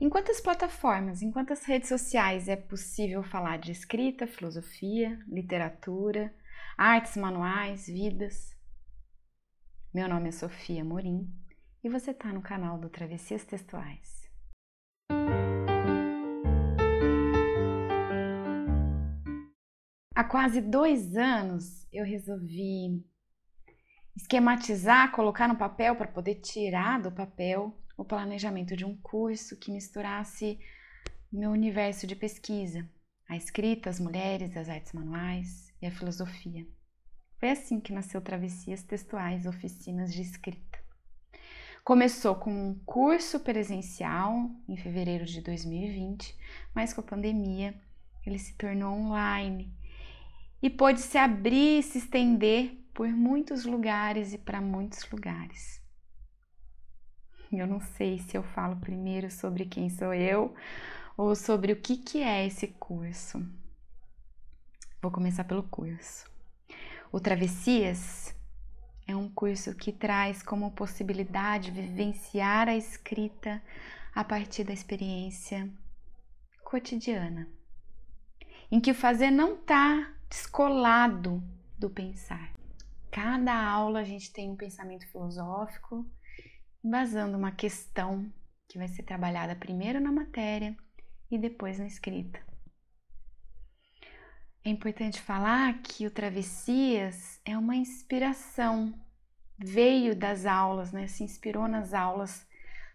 Em quantas plataformas, em quantas redes sociais é possível falar de escrita, filosofia, literatura, artes manuais, vidas? Meu nome é Sofia Morim e você está no canal do Travessias Textuais. Há quase dois anos eu resolvi esquematizar, colocar no papel para poder tirar do papel o planejamento de um curso que misturasse meu universo de pesquisa, a escrita, as mulheres, as artes manuais e a filosofia. Foi assim que nasceu Travessias Textuais, oficinas de escrita. Começou com um curso presencial em fevereiro de 2020, mas com a pandemia ele se tornou online e pôde se abrir e se estender por muitos lugares e para muitos lugares. Eu não sei se eu falo primeiro sobre quem sou eu ou sobre o que, que é esse curso. Vou começar pelo curso. O Travessias é um curso que traz como possibilidade vivenciar a escrita a partir da experiência cotidiana, em que o fazer não está descolado do pensar. Cada aula a gente tem um pensamento filosófico embasando uma questão que vai ser trabalhada primeiro na matéria e depois na escrita. É importante falar que o Travessias é uma inspiração, veio das aulas, né? se inspirou nas aulas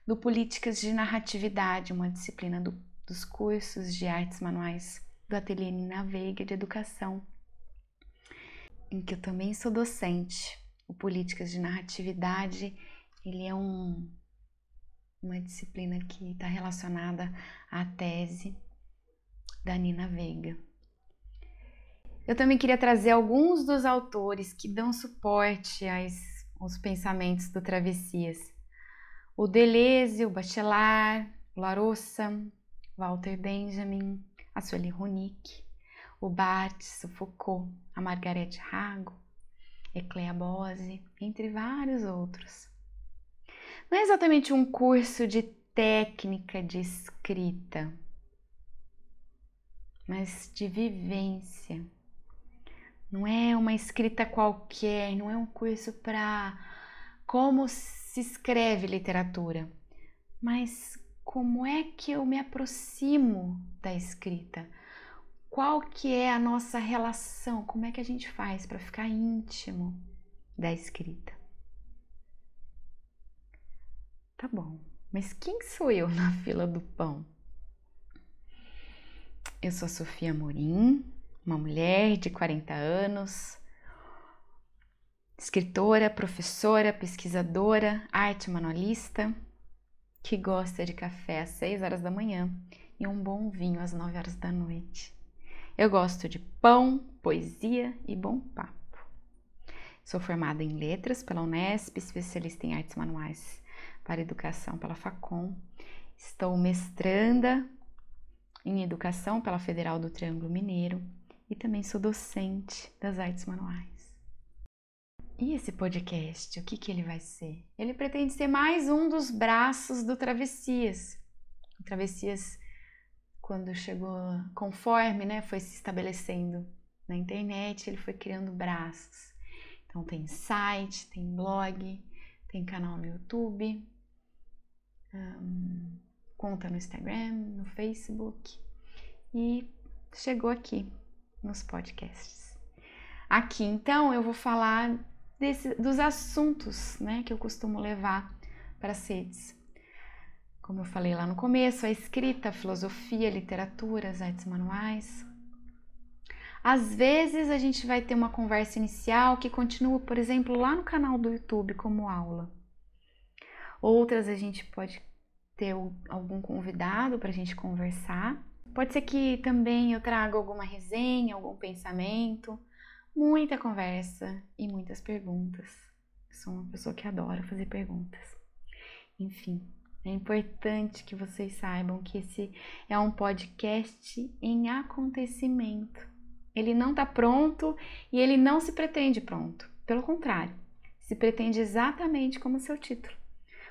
do Políticas de Narratividade, uma disciplina do, dos cursos de artes manuais do Ateliê Nina Veiga de Educação, em que eu também sou docente. O Políticas de Narratividade ele é um, uma disciplina que está relacionada à tese da Nina Veiga. Eu também queria trazer alguns dos autores que dão suporte às, aos pensamentos do Travessias. O Deleuze, o Bachelard, o Larossa, Walter Benjamin, a Sueli Ronick, o Barthes, o Foucault, a Margarete Rago, Eclea Bose, entre vários outros não é exatamente um curso de técnica de escrita, mas de vivência. Não é uma escrita qualquer, não é um curso para como se escreve literatura, mas como é que eu me aproximo da escrita? Qual que é a nossa relação? Como é que a gente faz para ficar íntimo da escrita? Tá bom, mas quem sou eu na fila do pão? Eu sou a Sofia Morim, uma mulher de 40 anos, escritora, professora, pesquisadora, arte manualista, que gosta de café às 6 horas da manhã e um bom vinho às 9 horas da noite. Eu gosto de pão, poesia e bom papo. Sou formada em letras pela Unesp, especialista em artes manuais para Educação pela FACOM. Estou mestranda em Educação pela Federal do Triângulo Mineiro e também sou docente das artes manuais. E esse podcast, o que, que ele vai ser? Ele pretende ser mais um dos braços do Travessias. O Travessias, quando chegou, conforme né, foi se estabelecendo na internet, ele foi criando braços. Então tem site, tem blog, tem canal no YouTube, um, conta no Instagram, no Facebook e chegou aqui nos podcasts. Aqui então eu vou falar desse, dos assuntos né, que eu costumo levar para as redes. Como eu falei lá no começo, a escrita, a filosofia, a literatura, as artes manuais. Às vezes a gente vai ter uma conversa inicial que continua, por exemplo, lá no canal do YouTube como aula. Outras a gente pode ter algum convidado para a gente conversar. Pode ser que também eu traga alguma resenha, algum pensamento, muita conversa e muitas perguntas. sou uma pessoa que adora fazer perguntas. Enfim, é importante que vocês saibam que esse é um podcast em acontecimento. Ele não está pronto e ele não se pretende pronto. Pelo contrário, se pretende exatamente como seu título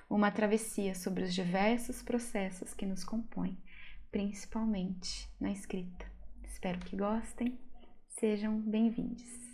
uma travessia sobre os diversos processos que nos compõem, principalmente na escrita. Espero que gostem. Sejam bem-vindos.